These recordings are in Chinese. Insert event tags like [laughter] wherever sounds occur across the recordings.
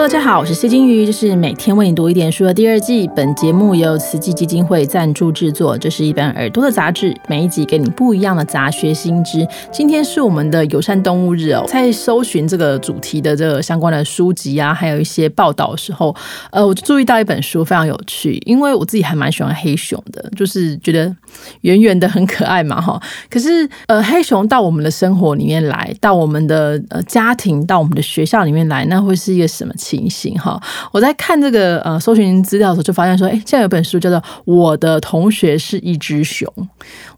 大家好，我是谢金鱼，这是每天为你读一点书的第二季。本节目由慈济基金会赞助制作。这是一本耳朵的杂志，每一集给你不一样的杂学新知。今天是我们的友善动物日哦，在搜寻这个主题的这个相关的书籍啊，还有一些报道的时候，呃，我就注意到一本书非常有趣，因为我自己还蛮喜欢黑熊的，就是觉得圆圆的很可爱嘛，哈。可是呃，黑熊到我们的生活里面来，到我们的呃家庭，到我们的学校里面来，那会是一个什么情形哈？我在看这个呃搜寻资料的时候，就发现说，哎，现在有本书叫做《我的同学是一只熊》。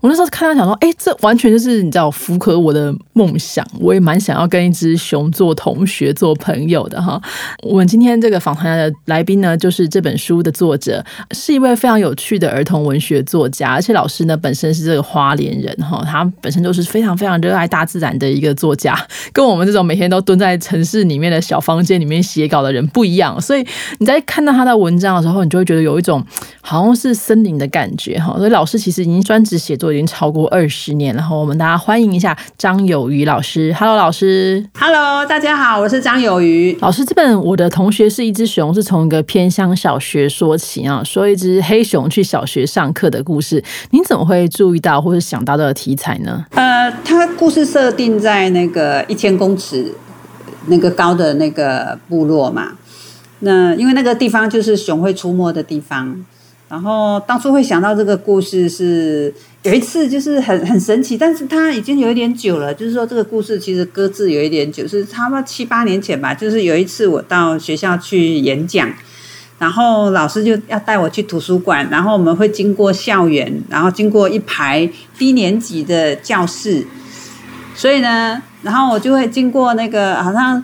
我那时候看到想说，哎，这完全就是你知道符合我的梦想，我也蛮想要跟一只熊做同学、做朋友的哈。我们今天这个访谈的来宾呢，就是这本书的作者，是一位非常有趣的儿童文学作家，而且老老师呢本身是这个花莲人哈，他本身就是非常非常热爱大自然的一个作家，跟我们这种每天都蹲在城市里面的小房间里面写稿。的人不一样，所以你在看到他的文章的时候，你就会觉得有一种好像是森林的感觉哈。所以老师其实已经专职写作已经超过二十年，然后我们大家欢迎一下张有余老师。Hello，老师。Hello，大家好，我是张有余老师。这本我的同学是一只熊，是从一个偏乡小学说起啊，说一只黑熊去小学上课的故事。您怎么会注意到或者想到这个题材呢？呃，它故事设定在那个一千公尺。那个高的那个部落嘛，那因为那个地方就是熊会出没的地方，然后当初会想到这个故事是有一次就是很很神奇，但是它已经有一点久了，就是说这个故事其实搁置有一点久，是差不多七八年前吧。就是有一次我到学校去演讲，然后老师就要带我去图书馆，然后我们会经过校园，然后经过一排低年级的教室，所以呢。然后我就会经过那个好像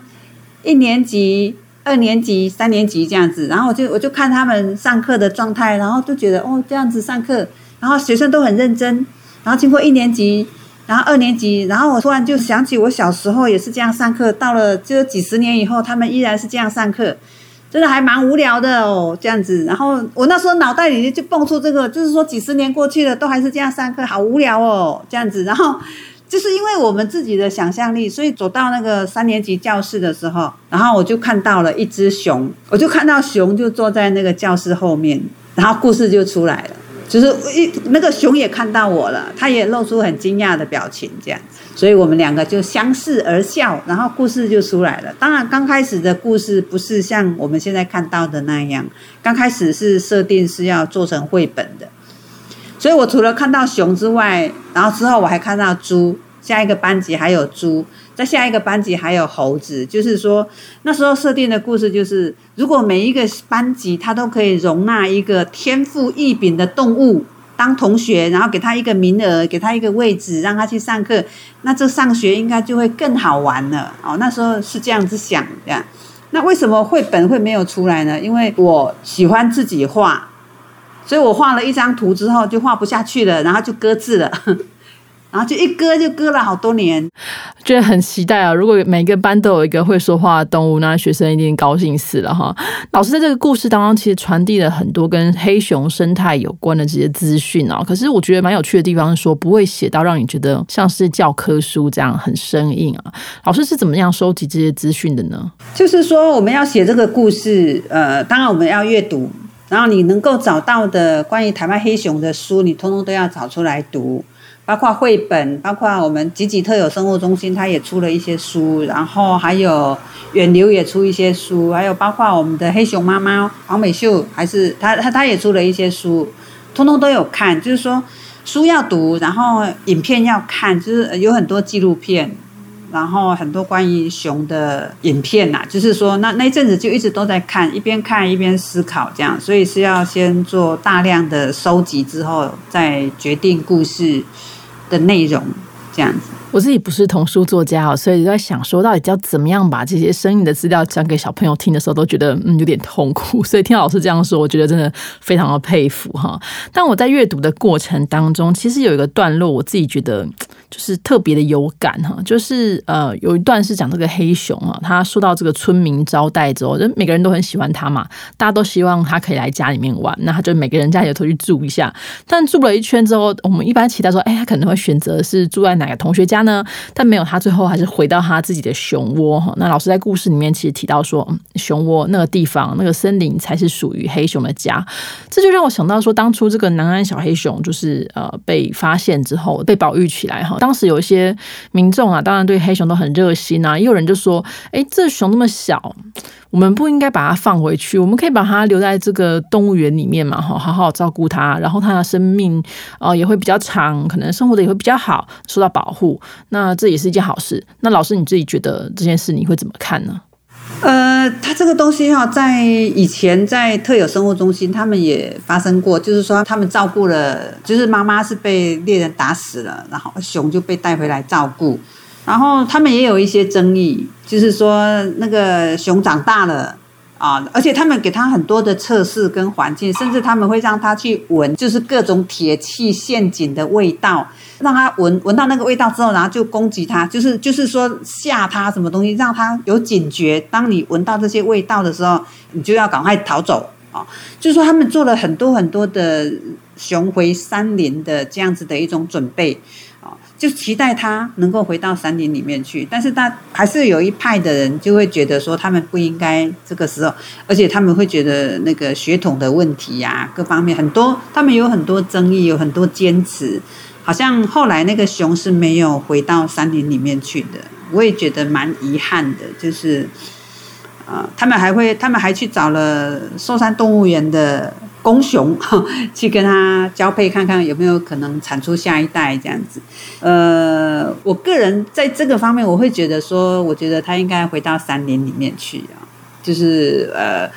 一年级、二年级、三年级这样子，然后我就我就看他们上课的状态，然后就觉得哦这样子上课，然后学生都很认真。然后经过一年级，然后二年级，然后我突然就想起我小时候也是这样上课，到了就几十年以后，他们依然是这样上课，真的还蛮无聊的哦这样子。然后我那时候脑袋里就蹦出这个，就是说几十年过去了，都还是这样上课，好无聊哦这样子。然后。就是因为我们自己的想象力，所以走到那个三年级教室的时候，然后我就看到了一只熊，我就看到熊就坐在那个教室后面，然后故事就出来了，就是一那个熊也看到我了，他也露出很惊讶的表情，这样，所以我们两个就相视而笑，然后故事就出来了。当然，刚开始的故事不是像我们现在看到的那样，刚开始是设定是要做成绘本的。所以我除了看到熊之外，然后之后我还看到猪，下一个班级还有猪，在下一个班级还有猴子。就是说那时候设定的故事就是，如果每一个班级它都可以容纳一个天赋异禀的动物当同学，然后给他一个名额，给他一个位置，让他去上课，那这上学应该就会更好玩了。哦，那时候是这样子想的。那为什么绘本会没有出来呢？因为我喜欢自己画。所以我画了一张图之后就画不下去了，然后就搁置了，[laughs] 然后就一搁就搁了好多年，觉得很期待啊！如果每个班都有一个会说话的动物，那学生一定高兴死了哈。老师在这个故事当中其实传递了很多跟黑熊生态有关的这些资讯啊。可是我觉得蛮有趣的地方是说，不会写到让你觉得像是教科书这样很生硬啊。老师是怎么样收集这些资讯的呢？就是说我们要写这个故事，呃，当然我们要阅读。然后你能够找到的关于台湾黑熊的书，你通通都要找出来读，包括绘本，包括我们吉吉特有生物中心，它也出了一些书，然后还有远流也出一些书，还有包括我们的黑熊妈妈黄美秀，还是他他他也出了一些书，通通都有看，就是说书要读，然后影片要看，就是有很多纪录片。然后很多关于熊的影片呐，就是说那那一阵子就一直都在看，一边看一边思考这样，所以是要先做大量的收集之后，再决定故事的内容这样子。我自己不是童书作家啊，所以在想说，到底要怎么样把这些生硬的资料讲给小朋友听的时候，都觉得嗯有点痛苦。所以听老师这样说，我觉得真的非常的佩服哈。[laughs] 但我在阅读的过程当中，其实有一个段落，我自己觉得。就是特别的有感哈，就是呃有一段是讲这个黑熊啊，他说到这个村民招待之后，就每个人都很喜欢他嘛，大家都希望他可以来家里面玩，那他就每个人家里头去住一下。但住了一圈之后，我们一般期待说，哎，他可能会选择是住在哪个同学家家呢？但没有，他最后还是回到他自己的熊窝哈。那老师在故事里面其实提到说，熊窝那个地方那个森林才是属于黑熊的家。这就让我想到说，当初这个南安小黑熊就是呃被发现之后被保育起来哈。当时有一些民众啊，当然对黑熊都很热心啊，也有人就说，哎，这熊那么小。我们不应该把它放回去，我们可以把它留在这个动物园里面嘛，哈，好好照顾它，然后它的生命呃也会比较长，可能生活的也会比较好，受到保护，那这也是一件好事。那老师你自己觉得这件事你会怎么看呢？呃，它这个东西哈，在以前在特有生物中心，他们也发生过，就是说他们照顾了，就是妈妈是被猎人打死了，然后熊就被带回来照顾。然后他们也有一些争议，就是说那个熊长大了啊，而且他们给他很多的测试跟环境，甚至他们会让他去闻，就是各种铁器陷阱的味道，让他闻闻到那个味道之后，然后就攻击他，就是就是说吓他什么东西，让他有警觉。当你闻到这些味道的时候，你就要赶快逃走啊！就是说他们做了很多很多的雄回山林的这样子的一种准备。就期待他能够回到山林里面去，但是他还是有一派的人就会觉得说他们不应该这个时候，而且他们会觉得那个血统的问题呀，各方面很多，他们有很多争议，有很多坚持。好像后来那个熊是没有回到山林里面去的，我也觉得蛮遗憾的，就是，呃，他们还会，他们还去找了寿山动物园的。公熊 [laughs] 去跟它交配，看看有没有可能产出下一代这样子。呃，我个人在这个方面，我会觉得说，我觉得它应该回到山林里面去啊，就是呃，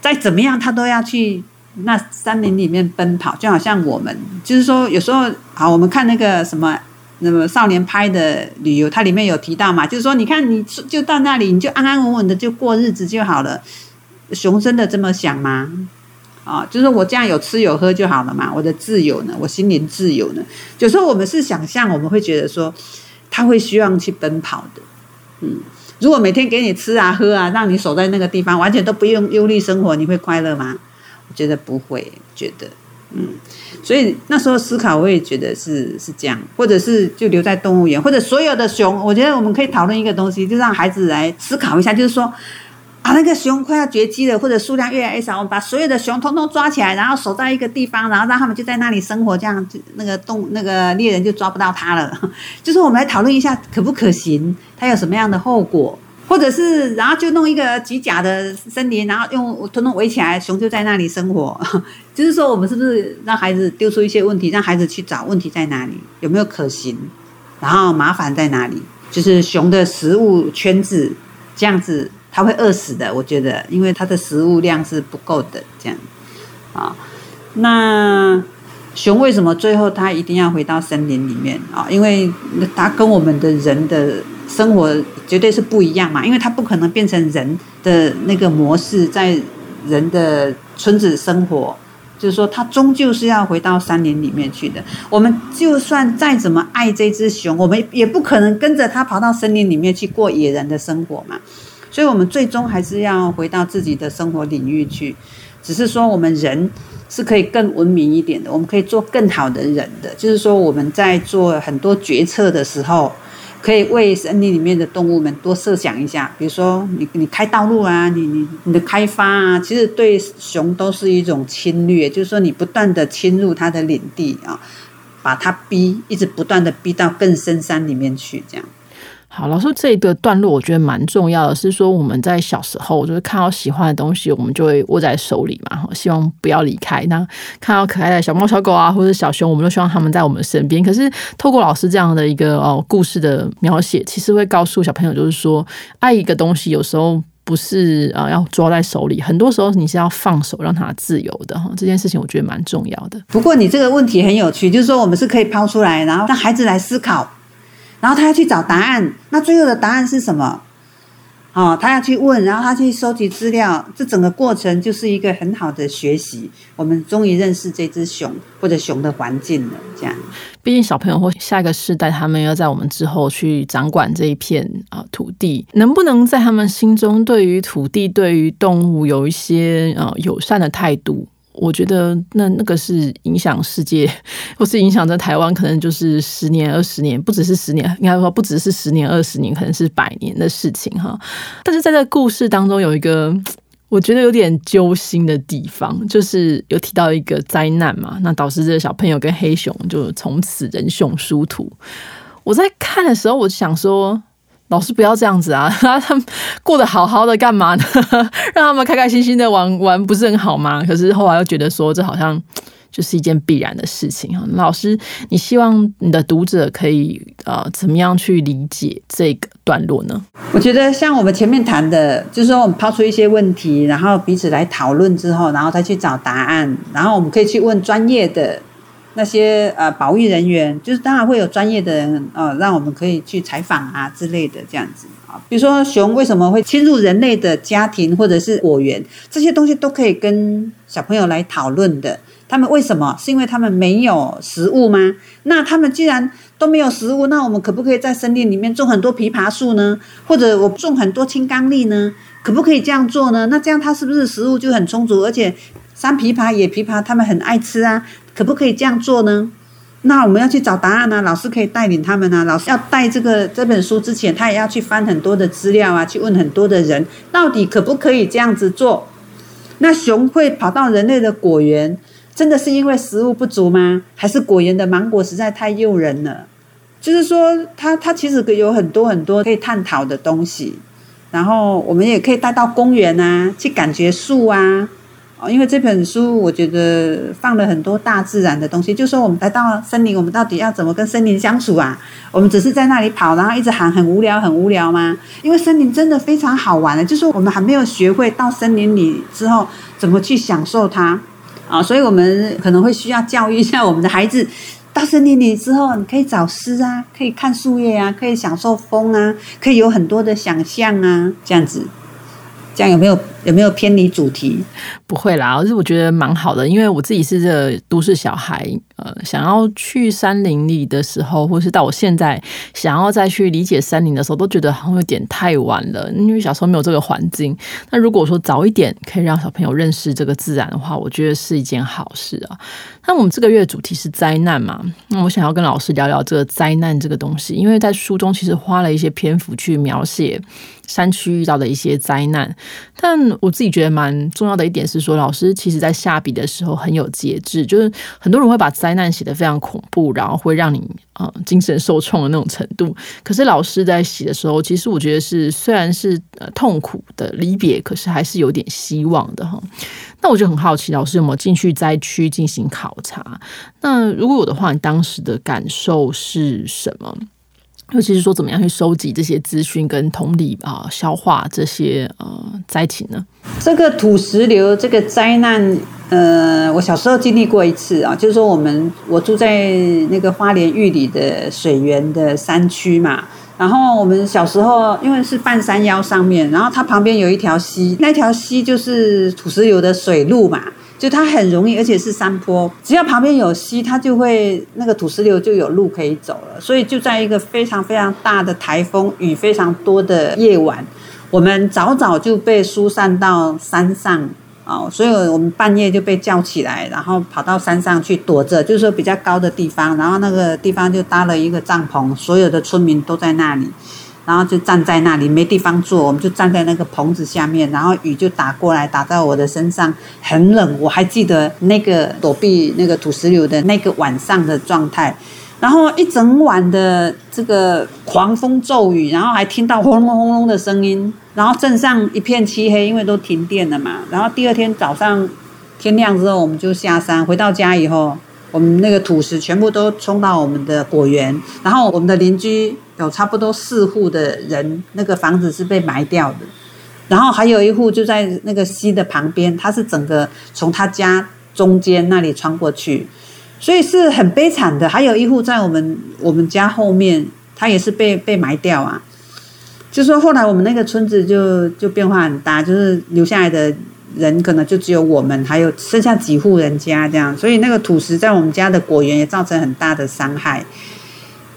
再怎么样，它都要去那山林里面奔跑，就好像我们，就是说有时候好，我们看那个什么，那么少年拍的旅游，它里面有提到嘛，就是说，你看你就到那里，你就安安稳稳的就过日子就好了。熊真的这么想吗？啊，就是我这样有吃有喝就好了嘛，我的自由呢，我心灵自由呢。有时候我们是想象，我们会觉得说，他会希望去奔跑的。嗯，如果每天给你吃啊喝啊，让你守在那个地方，完全都不用忧虑生活，你会快乐吗？我觉得不会，觉得嗯。所以那时候思考，我也觉得是是这样，或者是就留在动物园，或者所有的熊，我觉得我们可以讨论一个东西，就让孩子来思考一下，就是说。把那个熊快要绝迹了，或者数量越来越少，我们把所有的熊通通抓起来，然后守在一个地方，然后让他们就在那里生活，这样那个动那个猎人就抓不到它了。[laughs] 就是我们来讨论一下可不可行，它有什么样的后果，或者是然后就弄一个极假的森林，然后用通通围起来，熊就在那里生活。[laughs] 就是说，我们是不是让孩子丢出一些问题，让孩子去找问题在哪里，有没有可行，然后麻烦在哪里？就是熊的食物圈子这样子。它会饿死的，我觉得，因为它的食物量是不够的，这样啊。那熊为什么最后它一定要回到森林里面啊？因为它跟我们的人的生活绝对是不一样嘛，因为它不可能变成人的那个模式，在人的村子生活，就是说，它终究是要回到山林里面去的。我们就算再怎么爱这只熊，我们也不可能跟着它跑到森林里面去过野人的生活嘛。所以，我们最终还是要回到自己的生活领域去。只是说，我们人是可以更文明一点的，我们可以做更好的人的。就是说，我们在做很多决策的时候，可以为森林里面的动物们多设想一下。比如说，你你开道路啊，你你你的开发啊，其实对熊都是一种侵略。就是说，你不断的侵入它的领地啊，把它逼，一直不断的逼到更深山里面去，这样。好，老师，这个段落我觉得蛮重要的，是说我们在小时候就是看到喜欢的东西，我们就会握在手里嘛，希望不要离开。那看到可爱的小猫、小狗啊，或者小熊，我们都希望他们在我们身边。可是透过老师这样的一个哦故事的描写，其实会告诉小朋友，就是说爱一个东西，有时候不是啊要抓在手里，很多时候你是要放手，让它自由的哈。这件事情我觉得蛮重要的。不过你这个问题很有趣，就是说我们是可以抛出来，然后让孩子来思考。然后他要去找答案，那最后的答案是什么？哦，他要去问，然后他去收集资料，这整个过程就是一个很好的学习。我们终于认识这只熊或者熊的环境了。这样，毕竟小朋友或下一个世代，他们要在我们之后去掌管这一片啊土地，能不能在他们心中对于土地、对于动物有一些呃友善的态度？我觉得那那个是影响世界，[laughs] 或是影响在台湾，可能就是十年、二十年，不只是十年，应该说不只是十年、二十年，可能是百年的事情哈。但是在这故事当中，有一个 [tsk] 我觉得有点揪心的地方，就是有提到一个灾难嘛，那导致这个小朋友跟黑熊就从此人熊殊途。我在看的时候，我想说。老师不要这样子啊！[laughs] 他们过得好好的干嘛呢？[laughs] 让他们开开心心的玩玩不是很好吗？可是后来又觉得说这好像就是一件必然的事情啊！老师，你希望你的读者可以呃怎么样去理解这个段落呢？我觉得像我们前面谈的，就是说我们抛出一些问题，然后彼此来讨论之后，然后再去找答案，然后我们可以去问专业的。那些呃，保育人员就是当然会有专业的人呃，让我们可以去采访啊之类的这样子啊。比如说熊为什么会侵入人类的家庭或者是果园，这些东西都可以跟小朋友来讨论的。他们为什么？是因为他们没有食物吗？那他们既然都没有食物，那我们可不可以在森林里面种很多枇杷树呢？或者我种很多青冈栎呢？可不可以这样做呢？那这样它是不是食物就很充足？而且山枇杷、野枇杷，他们很爱吃啊。可不可以这样做呢？那我们要去找答案呢。老师可以带领他们啊。老师要带这个这本书之前，他也要去翻很多的资料啊，去问很多的人，到底可不可以这样子做？那熊会跑到人类的果园，真的是因为食物不足吗？还是果园的芒果实在太诱人了？就是说，它它其实有很多很多可以探讨的东西。然后我们也可以带到公园啊，去感觉树啊。哦，因为这本书我觉得放了很多大自然的东西，就说我们来到森林，我们到底要怎么跟森林相处啊？我们只是在那里跑，然后一直喊，很无聊，很无聊吗？因为森林真的非常好玩的，就是我们还没有学会到森林里之后怎么去享受它啊，所以我们可能会需要教育一下我们的孩子，到森林里之后，你可以找诗啊，可以看树叶啊，可以享受风啊，可以有很多的想象啊，这样子。这样有没有有没有偏离主题？不会啦，而是我觉得蛮好的，因为我自己是这都市小孩，呃，想要去山林里的时候，或是到我现在想要再去理解山林的时候，都觉得好像有点太晚了，因为小时候没有这个环境。那如果说早一点可以让小朋友认识这个自然的话，我觉得是一件好事啊。那我们这个月主题是灾难嘛？那我想要跟老师聊聊这个灾难这个东西，因为在书中其实花了一些篇幅去描写。山区遇到的一些灾难，但我自己觉得蛮重要的一点是说，老师其实在下笔的时候很有节制，就是很多人会把灾难写得非常恐怖，然后会让你啊精神受创的那种程度。可是老师在写的时候，其实我觉得是虽然是呃痛苦的离别，可是还是有点希望的哈。那我就很好奇，老师有没有进去灾区进行考察？那如果有的话，你当时的感受是什么？尤其是说，怎么样去收集这些资讯，跟同理啊，消化这些呃灾情呢？这个土石流这个灾难，呃，我小时候经历过一次啊，就是说我们我住在那个花莲玉里的水源的山区嘛，然后我们小时候因为是半山腰上面，然后它旁边有一条溪，那条溪就是土石流的水路嘛。就它很容易，而且是山坡，只要旁边有溪，它就会那个土石流就有路可以走了。所以就在一个非常非常大的台风雨非常多的夜晚，我们早早就被疏散到山上哦，所以我们半夜就被叫起来，然后跑到山上去躲着，就是说比较高的地方，然后那个地方就搭了一个帐篷，所有的村民都在那里。然后就站在那里没地方坐，我们就站在那个棚子下面，然后雨就打过来，打在我的身上，很冷。我还记得那个躲避那个土石流的那个晚上的状态，然后一整晚的这个狂风骤雨，然后还听到轰隆轰隆的声音，然后镇上一片漆黑，因为都停电了嘛。然后第二天早上天亮之后，我们就下山，回到家以后。我们那个土石全部都冲到我们的果园，然后我们的邻居有差不多四户的人，那个房子是被埋掉的，然后还有一户就在那个溪的旁边，他是整个从他家中间那里穿过去，所以是很悲惨的。还有一户在我们我们家后面，他也是被被埋掉啊。就说后来我们那个村子就就变化很大，就是留下来的。人可能就只有我们，还有剩下几户人家这样，所以那个土石在我们家的果园也造成很大的伤害。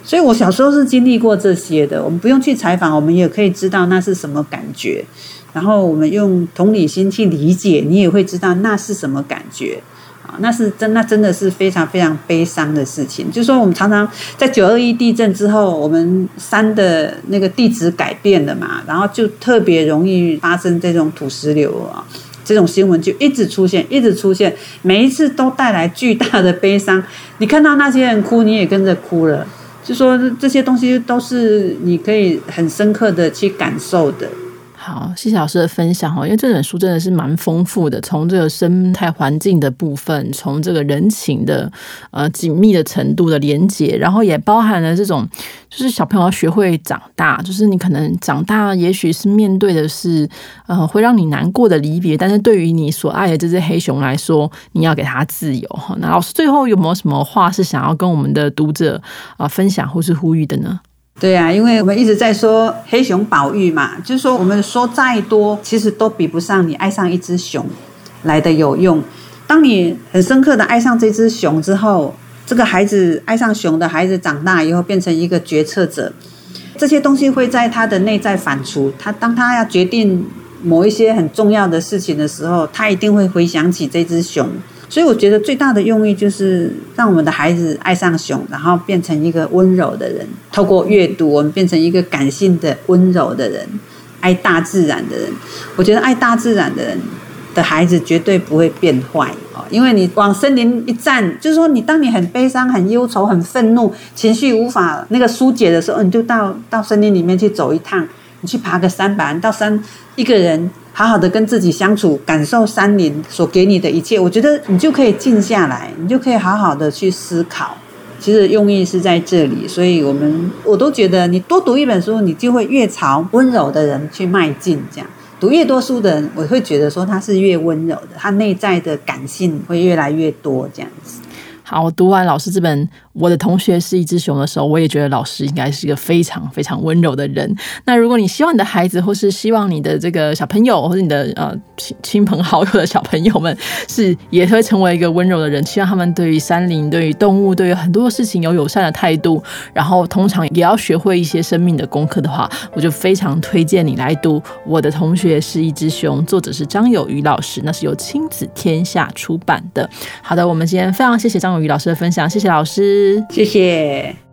所以我小时候是经历过这些的。我们不用去采访，我们也可以知道那是什么感觉。然后我们用同理心去理解，你也会知道那是什么感觉啊。那是真，那真的是非常非常悲伤的事情。就说，我们常常在九二一地震之后，我们山的那个地质改变了嘛，然后就特别容易发生这种土石流啊，这种新闻就一直出现，一直出现，每一次都带来巨大的悲伤。你看到那些人哭，你也跟着哭了。就说这些东西都是你可以很深刻的去感受的。好，谢谢老师的分享哈，因为这本书真的是蛮丰富的，从这个生态环境的部分，从这个人情的呃紧密的程度的连接，然后也包含了这种就是小朋友要学会长大，就是你可能长大，也许是面对的是呃会让你难过的离别，但是对于你所爱的这只黑熊来说，你要给它自由哈。那老师最后有没有什么话是想要跟我们的读者啊分享或是呼吁的呢？对啊，因为我们一直在说黑熊保育嘛，就是说我们说再多，其实都比不上你爱上一只熊来的有用。当你很深刻的爱上这只熊之后，这个孩子爱上熊的孩子长大以后变成一个决策者，这些东西会在他的内在反刍。他当他要决定某一些很重要的事情的时候，他一定会回想起这只熊。所以我觉得最大的用意就是让我们的孩子爱上熊，然后变成一个温柔的人。透过阅读，我们变成一个感性的、温柔的人，爱大自然的人。我觉得爱大自然的人的孩子绝对不会变坏哦，因为你往森林一站，就是说你当你很悲伤、很忧愁、很愤怒、情绪无法那个疏解的时候，你就到到森林里面去走一趟，你去爬个山板，到山一个人。好好的跟自己相处，感受山林所给你的一切，我觉得你就可以静下来，你就可以好好的去思考。其实用意是在这里，所以我们我都觉得，你多读一本书，你就会越朝温柔的人去迈进。这样读越多书的人，我会觉得说他是越温柔的，他内在的感性会越来越多。这样子。好，我读完老师这本。我的同学是一只熊的时候，我也觉得老师应该是一个非常非常温柔的人。那如果你希望你的孩子，或是希望你的这个小朋友，或者你的呃亲亲朋好友的小朋友们，是也会成为一个温柔的人，希望他们对于山林、对于动物、对于很多事情有友善的态度，然后通常也要学会一些生命的功课的话，我就非常推荐你来读《我的同学是一只熊》，作者是张友瑜老师，那是由亲子天下出版的。好的，我们今天非常谢谢张于老师的分享，谢谢老师。谢谢。